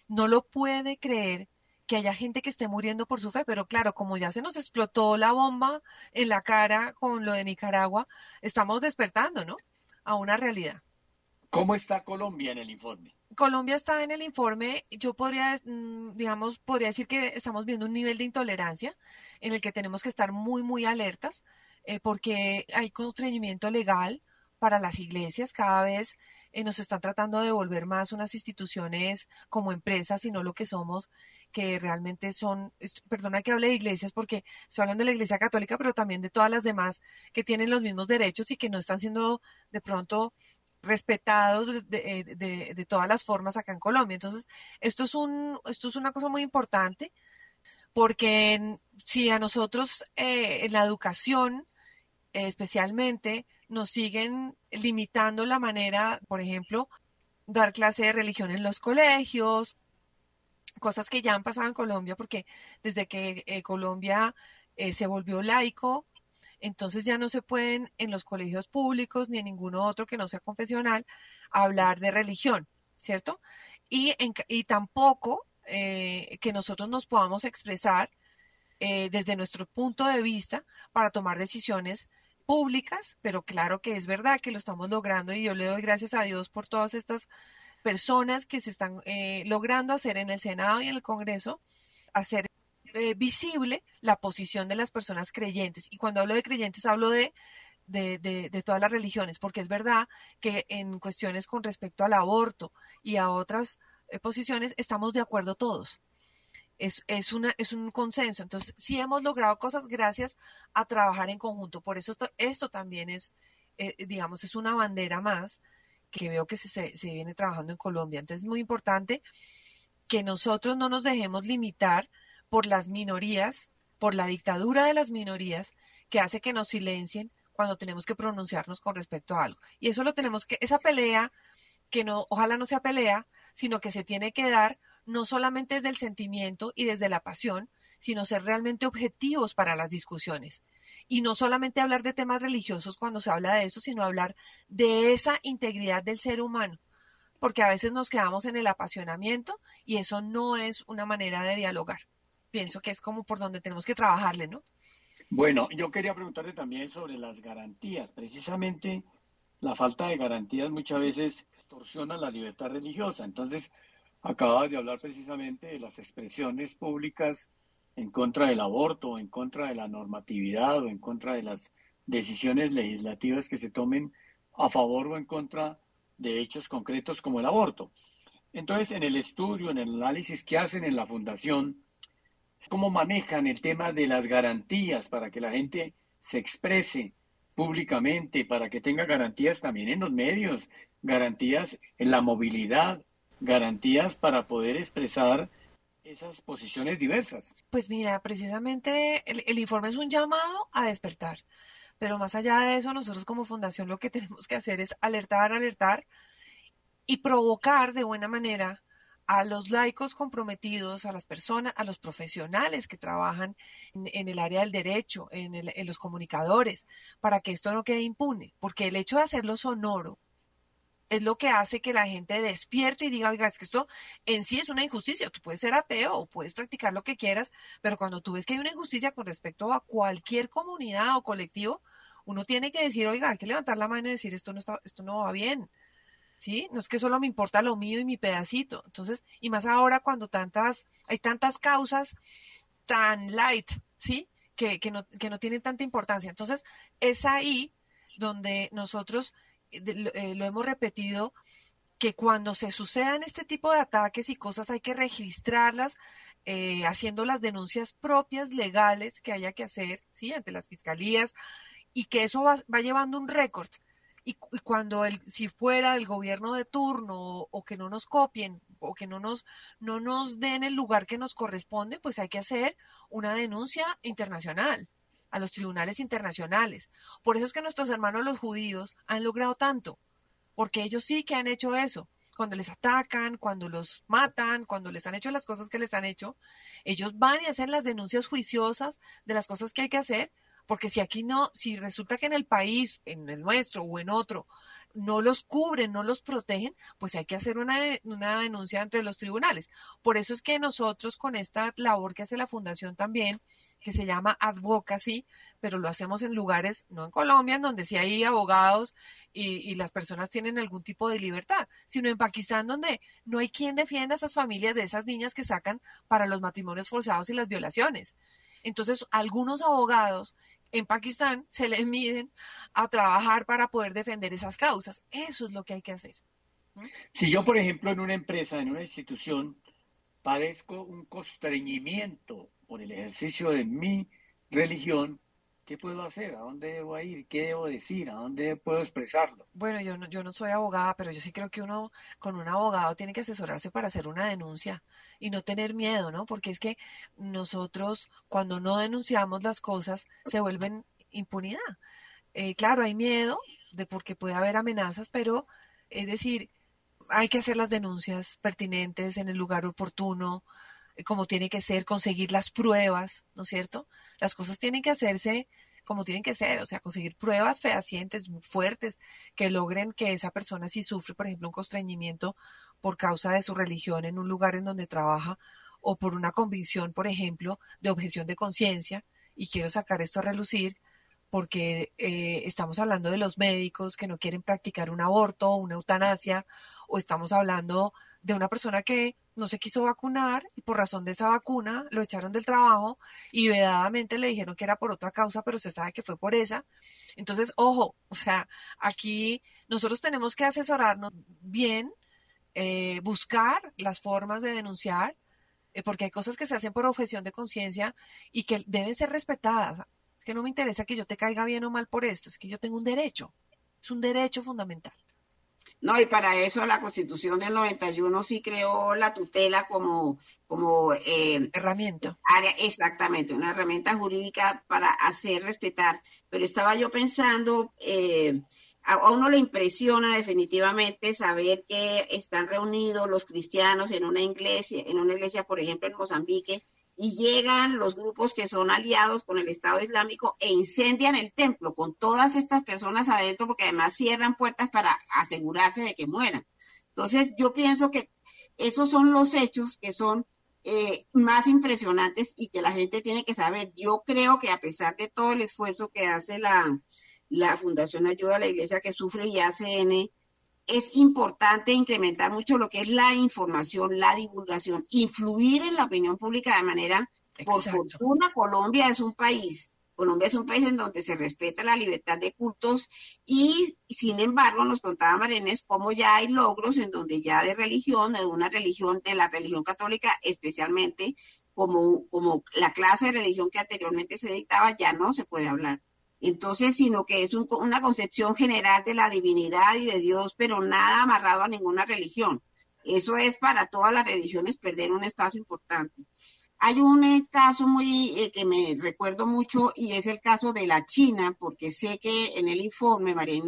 Speaker 2: no lo puede creer que haya gente que esté muriendo por su fe, pero claro, como ya se nos explotó la bomba en la cara con lo de Nicaragua, estamos despertando, ¿no? A una realidad.
Speaker 3: ¿Cómo está Colombia en el informe?
Speaker 2: Colombia está en el informe, yo podría, mm, digamos, podría decir que estamos viendo un nivel de intolerancia en el que tenemos que estar muy, muy alertas, eh, porque hay constreñimiento legal para las iglesias, cada vez eh, nos están tratando de volver más unas instituciones como empresas, sino lo que somos, que realmente son, perdona que hable de iglesias porque estoy hablando de la iglesia católica, pero también de todas las demás que tienen los mismos derechos y que no están siendo de pronto respetados de, de, de, todas las formas acá en Colombia. Entonces, esto es, un, esto es una cosa muy importante porque si a nosotros eh, en la educación especialmente nos siguen limitando la manera, por ejemplo, dar clase de religión en los colegios, cosas que ya han pasado en Colombia, porque desde que eh, Colombia eh, se volvió laico, entonces ya no se pueden en los colegios públicos ni en ninguno otro que no sea confesional hablar de religión, ¿cierto? Y, y tampoco eh, que nosotros nos podamos expresar desde nuestro punto de vista para tomar decisiones públicas, pero claro que es verdad que lo estamos logrando y yo le doy gracias a Dios por todas estas personas que se están eh, logrando hacer en el Senado y en el Congreso, hacer eh, visible la posición de las personas creyentes. Y cuando hablo de creyentes hablo de, de, de, todas las religiones, porque es verdad que en cuestiones con respecto al aborto y a otras eh, posiciones estamos de acuerdo todos es, es, una, es un consenso. Entonces, sí hemos logrado cosas gracias a trabajar en conjunto. Por eso esto, también es, eh, digamos, es una bandera más que veo que se, se viene trabajando en Colombia. Entonces, es muy importante que nosotros no nos dejemos limitar por las minorías, por la dictadura de las minorías, que hace que nos silencien cuando tenemos que pronunciarnos con respecto a algo. Y eso lo tenemos que, esa pelea, que no, ojalá no sea pelea, sino que se tiene que dar no solamente desde el sentimiento y desde la pasión, sino ser realmente objetivos para las discusiones. Y no solamente hablar de temas religiosos cuando se habla de eso, sino hablar de esa integridad del ser humano. Porque a veces nos quedamos en el apasionamiento y eso no es una manera de dialogar. Pienso que es como por donde tenemos que trabajarle, ¿no?
Speaker 3: Bueno, yo quería preguntarle también sobre las garantías. Precisamente la falta de garantías muchas veces distorsiona la libertad religiosa. Entonces, Acabas de hablar precisamente de las expresiones públicas en contra del aborto, en contra de la normatividad o en contra de las decisiones legislativas que se tomen a favor o en contra de hechos concretos como el aborto. Entonces, en el estudio, en el análisis que hacen en la fundación, cómo manejan el tema de las garantías para que la gente se exprese públicamente, para que tenga garantías también en los medios, garantías en la movilidad, garantías para poder expresar esas posiciones diversas.
Speaker 2: Pues mira, precisamente el, informe es un llamado a despertar, pero más allá de eso, nosotros como fundación lo que (laughs) tenemos que hacer es alertar, alertar y provocar de buena manera a los laicos comprometidos, a las personas, a los profesionales que trabajan en, el área del derecho, en, en, los comunicadores, para que esto no quede impune, porque el hecho de hacerlo sonoro, es lo que hace que la gente despierte y diga, oiga, es que esto en sí es una injusticia. Tú puedes ser ateo o puedes practicar lo que quieras, pero cuando tú ves que hay una injusticia con respecto a cualquier comunidad o colectivo, uno tiene que decir, oiga, hay que levantar la mano y decir, esto no, está, esto no va bien. ¿Sí? No es que solo me importa lo mío y mi pedacito. Entonces, y más ahora cuando tantas, hay tantas causas tan light, ¿sí? Que, que, no, que no tienen tanta importancia. Entonces, es ahí donde nosotros eh, lo hemos repetido, que cuando se sucedan este tipo de ataques y cosas hay que registrarlas, eh, haciendo las denuncias propias legales que haya que hacer, ¿sí? Ante las fiscalías, y que eso va, llevando un récord. Y, cuando el, si fuera el gobierno de turno o, que no nos copien o que no nos, no nos den el lugar que nos corresponde, pues hay que hacer una denuncia internacional a los tribunales internacionales. Por eso es que nuestros hermanos los judíos han logrado tanto, porque ellos sí que han hecho eso. Cuando les atacan, cuando los matan, cuando les han hecho las cosas que les han hecho, ellos van y hacen las denuncias juiciosas de las cosas que hay que hacer, porque si aquí no, si resulta que en el país, en el nuestro o en otro, no los cubren, no los protegen, pues hay que hacer una, una denuncia entre los tribunales. Por eso es que nosotros con esta labor que hace la Fundación también, que se llama advocacy, pero lo hacemos en lugares, no en Colombia, en donde sí hay abogados y, y, las personas tienen algún tipo de libertad, sino en Pakistán, donde no hay quien defienda a esas familias de esas niñas que sacan para los matrimonios forzados y las violaciones. Entonces, algunos abogados en Pakistán se le miden a trabajar para poder defender esas causas. Eso es lo que hay que hacer.
Speaker 3: Si yo, por ejemplo, en una empresa, en una institución, padezco un constreñimiento por el ejercicio de mi religión, ¿Qué puedo hacer? ¿A dónde debo ir? ¿Qué debo decir? ¿A dónde puedo expresarlo?
Speaker 2: Bueno, yo no, yo no soy abogada, pero yo sí creo que uno con un abogado tiene que asesorarse para hacer una denuncia y no tener miedo, ¿no? Porque es que nosotros cuando no denunciamos las cosas se vuelven impunidad. Eh, claro, hay miedo de porque puede haber amenazas, pero es decir, hay que hacer las denuncias pertinentes en el lugar oportuno, como tiene que ser, conseguir las pruebas, ¿no es cierto? Las cosas tienen que hacerse como tienen que ser, o sea, conseguir pruebas fehacientes, fuertes, que logren que esa persona si sufre, por ejemplo, un constreñimiento por causa de su religión en un lugar en donde trabaja o por una convicción, por ejemplo, de objeción de conciencia, y quiero sacar esto a relucir, porque eh, estamos hablando de los médicos que no quieren practicar un aborto o una eutanasia, o estamos hablando de una persona que no se quiso vacunar y por razón de esa vacuna lo echaron del trabajo y vedadamente le dijeron que era por otra causa, pero se sabe que fue por esa. Entonces, ojo, o sea, aquí nosotros tenemos que asesorarnos bien, eh, buscar las formas de denunciar, eh, porque hay cosas que se hacen por objeción de conciencia y que deben ser respetadas que no me interesa que yo te caiga bien o mal por esto, es que yo tengo un derecho, es un derecho fundamental.
Speaker 1: No, y para eso la Constitución del 91 sí creó la tutela como, como
Speaker 2: eh, herramienta.
Speaker 1: Área, exactamente, una herramienta jurídica para hacer respetar. Pero estaba yo pensando, eh, a uno le impresiona definitivamente saber que están reunidos los cristianos en una iglesia, en una iglesia, por ejemplo, en Mozambique, y llegan los grupos que son aliados con el Estado Islámico e incendian el templo con todas estas personas adentro porque además cierran puertas para asegurarse de que mueran. Entonces yo pienso que esos son los hechos que son eh, más impresionantes y que la gente tiene que saber. Yo creo que a pesar de todo el esfuerzo que hace la, la Fundación Ayuda a la Iglesia que sufre y ACN, es importante incrementar mucho lo que es la información, la divulgación, influir en la opinión pública de manera, por fortuna, Colombia es un país, Colombia es un país en donde se respeta la libertad de cultos y, sin embargo, nos contaba Marenes cómo ya hay logros en donde ya de religión, de una religión, de la religión católica especialmente, como, como la clase de religión que anteriormente se dictaba, ya no se puede hablar entonces, sino que es una concepción general de la divinidad y de Dios, pero nada amarrado a ninguna religión. Eso es para todas las religiones perder un espacio importante. Hay un eh, caso muy eh, que me recuerdo mucho y es el caso de la China, porque sé que en el informe, María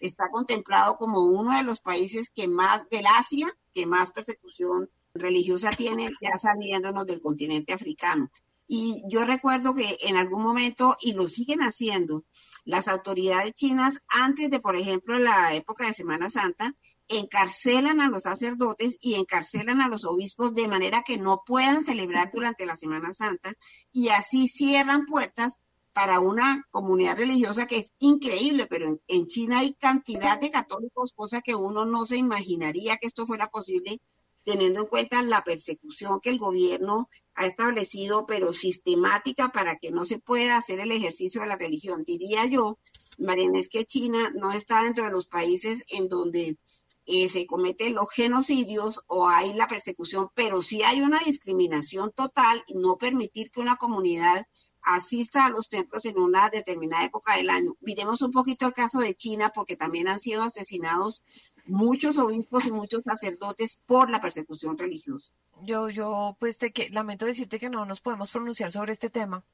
Speaker 1: está contemplado como uno de los países que más, del Asia, que más persecución religiosa tiene, ya saliéndonos del continente africano. Y yo recuerdo que en algún momento, y lo siguen haciendo, las autoridades chinas, antes de, por ejemplo, la época de Semana Santa, encarcelan a los sacerdotes y encarcelan a los obispos de manera que no puedan celebrar durante la Semana Santa y así cierran puertas para una comunidad religiosa que es increíble, pero en, China hay cantidad de católicos, cosa que uno no se imaginaría que esto fuera posible teniendo en cuenta la persecución que el gobierno ha establecido, pero sistemática para que no se pueda hacer el ejercicio de la religión. Diría yo, Mariana, es que China no está dentro de los países en donde eh, se cometen los genocidios o hay la persecución, pero sí hay una discriminación total y no permitir que una comunidad asista a los templos en una determinada época del año. Miremos un poquito el caso de China, porque también han sido asesinados muchos obispos y muchos sacerdotes por la persecución religiosa.
Speaker 2: Yo, yo, pues te que lamento decirte que no nos podemos pronunciar sobre este tema,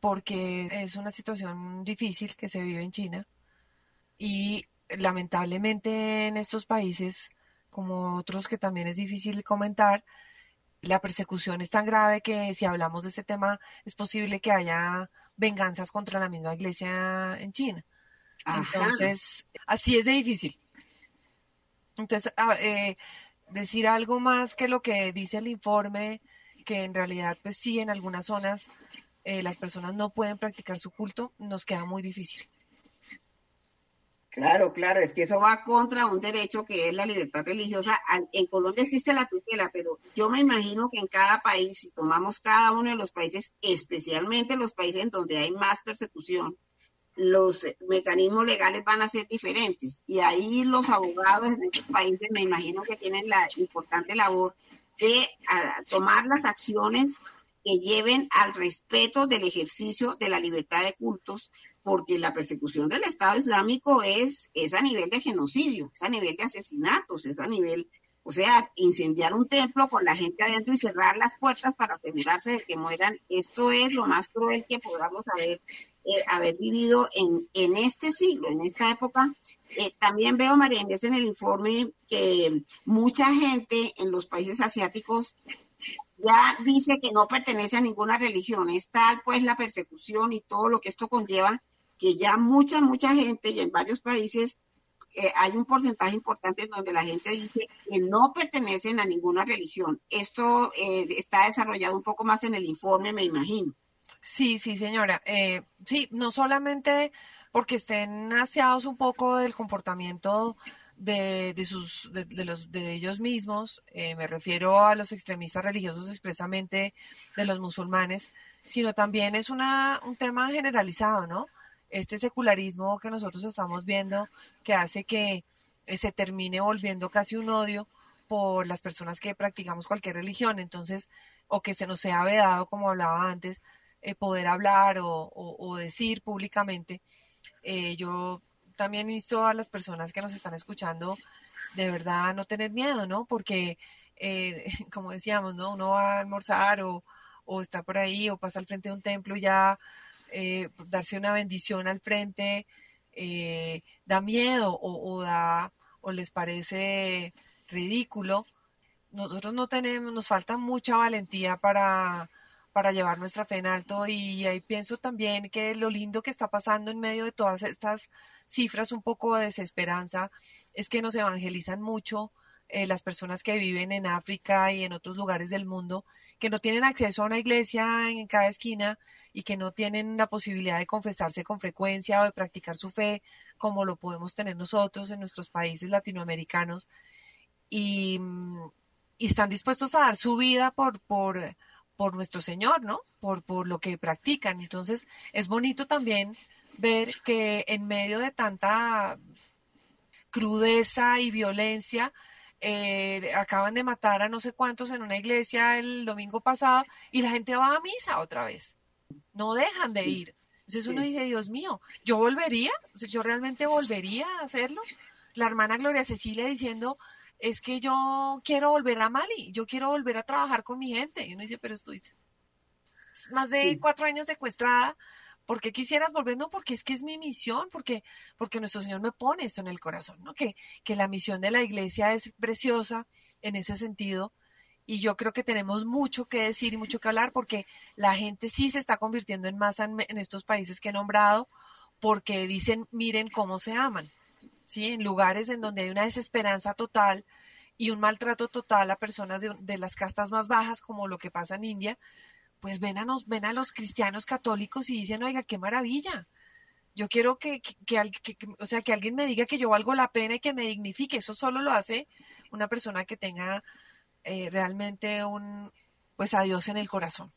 Speaker 2: porque es una situación difícil que se vive en China y lamentablemente en estos países, como otros que también es difícil comentar, la persecución es tan grave que si hablamos de este tema es posible que haya venganzas contra la misma iglesia en China. Entonces, así es de difícil. Entonces, eh, decir algo más que lo que dice el informe, que en realidad, pues sí, en algunas zonas eh, las personas no pueden practicar su culto, nos queda muy difícil.
Speaker 1: Claro, claro, es que eso va contra un derecho que es la libertad religiosa. En Colombia existe la tutela, pero yo me imagino que en cada país, si tomamos cada uno de los países, especialmente los países en donde hay más persecución, los mecanismos legales van a ser diferentes. Y ahí los abogados en estos países me imagino que tienen la importante labor de tomar las acciones que lleven al respeto del ejercicio de la libertad de cultos, porque la persecución del Estado Islámico es, es a nivel de genocidio, es a nivel de asesinatos, es a nivel, o sea, incendiar un templo con la gente adentro y cerrar las puertas para asegurarse de que mueran, esto es lo más cruel que podamos haber, eh, haber vivido en, en este siglo, en esta época eh, también veo, María Inés, en el informe que mucha gente en los países asiáticos ya dice que no pertenece a ninguna religión. Es tal pues la persecución y todo lo que esto conlleva, que ya mucha, mucha gente y en varios países eh, hay un porcentaje importante donde la gente dice que no pertenecen a ninguna religión. Esto eh, está desarrollado un poco más en el informe, me imagino.
Speaker 2: Sí, sí, señora. sí, no solamente porque estén aseados un poco del comportamiento de, sus, de, los, de ellos mismos, eh, me refiero a los extremistas religiosos expresamente de los musulmanes, sino también es una, un tema generalizado, ¿no? Este secularismo que nosotros estamos viendo que hace que eh, se termine volviendo casi un odio por las personas que practicamos cualquier religión, entonces, o que se nos sea vedado, como hablaba antes, eh, poder hablar o, o decir públicamente eh, yo también insto a las personas que nos están escuchando de verdad no tener miedo, ¿no? Porque, (laughs) como decíamos, ¿no? Uno va a almorzar o, está por ahí o pasa al frente de un templo y ya eh, darse una bendición al frente da miedo o, o, da o les parece ridículo. Nosotros no tenemos, nos falta mucha valentía para para llevar nuestra fe en alto y ahí pienso también que lo lindo que está pasando en medio de todas estas cifras un poco de desesperanza es que nos evangelizan mucho eh, las personas que viven en África y en otros lugares del mundo, que no tienen acceso a una iglesia en cada esquina y que no tienen la posibilidad de confesarse con frecuencia o de practicar su fe como lo podemos tener nosotros en nuestros países latinoamericanos y, y están dispuestos a dar su vida por, por por nuestro Señor, ¿no? Por, por lo que practican. Entonces, es bonito también ver que en medio de tanta crudeza y violencia, eh, acaban de matar a no sé cuántos en una iglesia el domingo pasado y la gente va a misa otra vez. No dejan de ir. Entonces uno dice, Dios mío, ¿yo volvería? ¿Yo realmente volvería a hacerlo? La hermana Gloria Cecilia diciendo, es que yo quiero volver a Mali, yo quiero volver a trabajar con mi gente. Y uno dice, pero estuviste más de cuatro años secuestrada, ¿por qué quisieras volver? No, porque es que es mi misión, porque, porque nuestro Señor me pone esto en el corazón, ¿no? Que, que la misión de la iglesia es preciosa en ese sentido. Y yo creo que tenemos mucho que decir y mucho que hablar porque la gente sí se está convirtiendo en masa en, en estos países que he nombrado porque dicen, miren cómo se aman. ¿sí? En lugares en donde hay una desesperanza total y un maltrato total a personas de, las castas más bajas, como lo que pasa en India, pues ven a, nos, ven a los cristianos católicos y dicen, oiga, qué maravilla. Yo quiero que, que, o sea, que alguien me diga que yo valgo la pena y que me dignifique. Eso solo lo hace una persona que tenga eh, realmente un, pues a Dios en el corazón.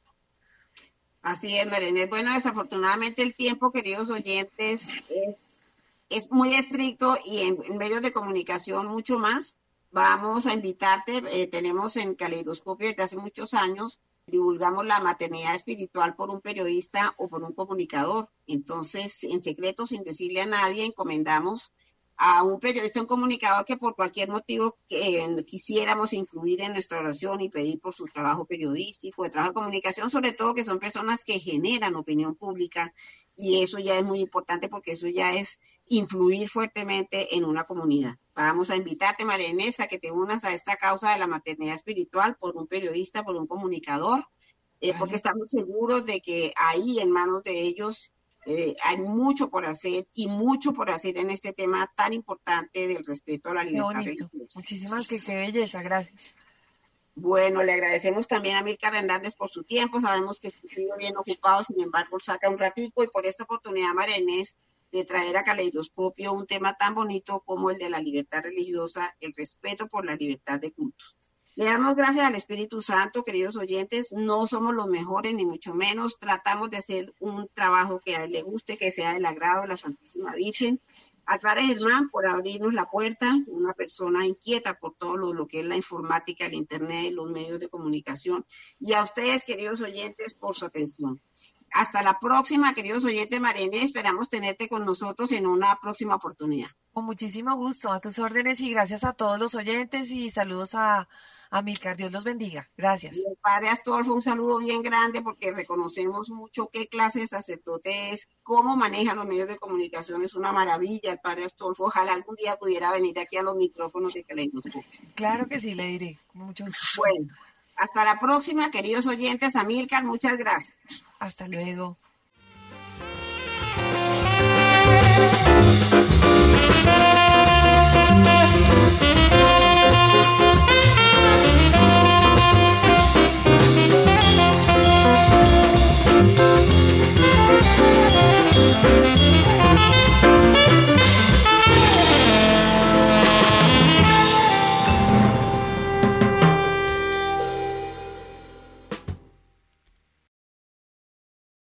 Speaker 1: Así es, Marenet. Bueno, desafortunadamente el tiempo, queridos oyentes, es es muy estricto y en, medios de comunicación mucho más. Vamos a invitarte, eh, tenemos en Caleidoscopio desde hace muchos años, divulgamos la maternidad espiritual por un periodista o por un comunicador. Entonces, en secreto, sin decirle a nadie, encomendamos a un periodista, un comunicador que por cualquier motivo que quisiéramos incluir en nuestra oración y pedir por su trabajo periodístico, de trabajo de comunicación, sobre todo que son personas que generan opinión pública y eso ya es muy importante porque eso ya es influir fuertemente en una comunidad. Vamos a invitarte, María Inés, a que te unas a esta causa de la maternidad espiritual por un periodista, por un comunicador, eh, porque estamos seguros de que ahí en manos de ellos eh, hay mucho por hacer y mucho por hacer en este tema tan importante del respeto a la libertad.
Speaker 2: Muchísimas, que qué belleza, gracias.
Speaker 1: Bueno, le agradecemos también a Milcar Hernández por su tiempo. Sabemos que está bien ocupado, sin embargo, saca un ratico y por esta oportunidad, Marenés, de traer a Caleidoscopio un tema tan bonito como el de la libertad religiosa, el respeto por la libertad de cultos. Le damos gracias al Espíritu Santo, queridos oyentes. No somos los mejores, ni mucho menos. Tratamos de hacer un trabajo que a él le guste, que sea del agrado de la Santísima Virgen. A Clara Germán por abrirnos la puerta, una persona inquieta por todo lo, lo, que es la informática, el Internet, los medios de comunicación, y a ustedes, queridos oyentes, por su atención. Hasta la próxima, queridos oyentes, Marene, esperamos tenerte con nosotros en una próxima oportunidad.
Speaker 2: Con muchísimo gusto, a tus órdenes y gracias a todos los oyentes y saludos a, a Milcar. Dios los bendiga. Gracias.
Speaker 1: Y padre Astolfo, un saludo bien grande porque reconocemos mucho qué clase de sacerdote es, cómo maneja los medios de comunicación. Es una maravilla el padre Astolfo. Ojalá algún día pudiera venir aquí a los micrófonos de Caleidoscopio.
Speaker 2: Claro que sí, le diré. Mucho gusto.
Speaker 1: Bueno, hasta la próxima, queridos oyentes. A Milcar, muchas gracias.
Speaker 2: Hasta luego.